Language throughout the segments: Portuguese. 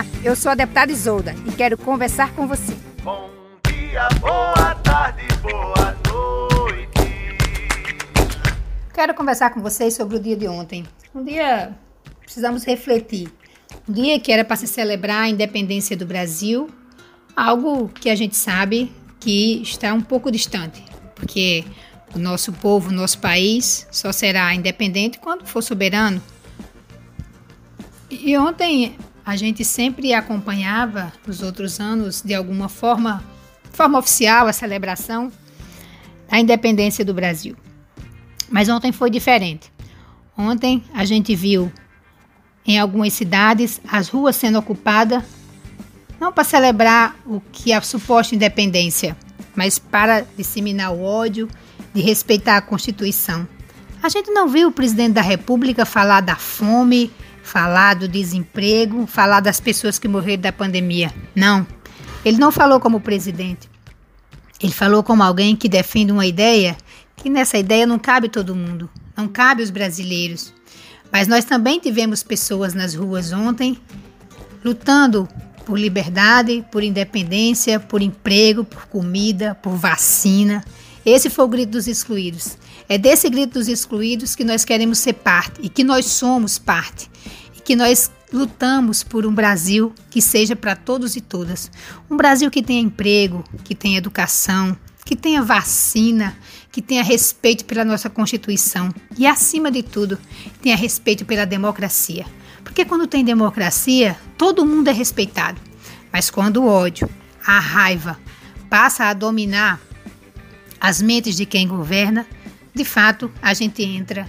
Olá, eu sou a deputada Isolda e quero conversar com você. Bom dia, boa tarde, boa noite. Quero conversar com vocês sobre o dia de ontem. Um dia precisamos refletir. Um dia que era para se celebrar a independência do Brasil, algo que a gente sabe que está um pouco distante, porque o nosso povo, o nosso país só será independente quando for soberano. E ontem a gente sempre acompanhava nos outros anos, de alguma forma, forma oficial, a celebração da independência do Brasil. Mas ontem foi diferente. Ontem a gente viu em algumas cidades as ruas sendo ocupadas não para celebrar o que é a suposta independência, mas para disseminar o ódio, de respeitar a Constituição. A gente não viu o presidente da República falar da fome, falar do desemprego, falar das pessoas que morreram da pandemia. Não. Ele não falou como presidente. Ele falou como alguém que defende uma ideia que nessa ideia não cabe todo mundo, não cabe os brasileiros. Mas nós também tivemos pessoas nas ruas ontem lutando por liberdade, por independência, por emprego, por comida, por vacina. Esse foi o grito dos excluídos. É desse grito dos excluídos que nós queremos ser parte e que nós somos parte que nós lutamos por um Brasil que seja para todos e todas. Um Brasil que tenha emprego, que tenha educação, que tenha vacina, que tenha respeito pela nossa Constituição e, acima de tudo, tenha respeito pela democracia. Porque quando tem democracia, todo mundo é respeitado. Mas quando o ódio, a raiva passa a dominar as mentes de quem governa, de fato a gente entra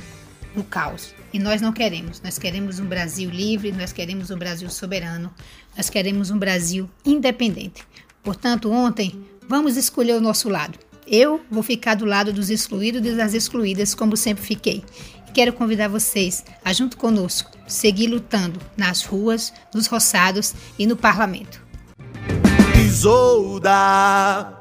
no caos. E nós não queremos. Nós queremos um Brasil livre, nós queremos um Brasil soberano, nós queremos um Brasil independente. Portanto, ontem, vamos escolher o nosso lado. Eu vou ficar do lado dos excluídos e das excluídas, como sempre fiquei. Quero convidar vocês a, junto conosco, seguir lutando nas ruas, nos roçados e no parlamento. Isolda.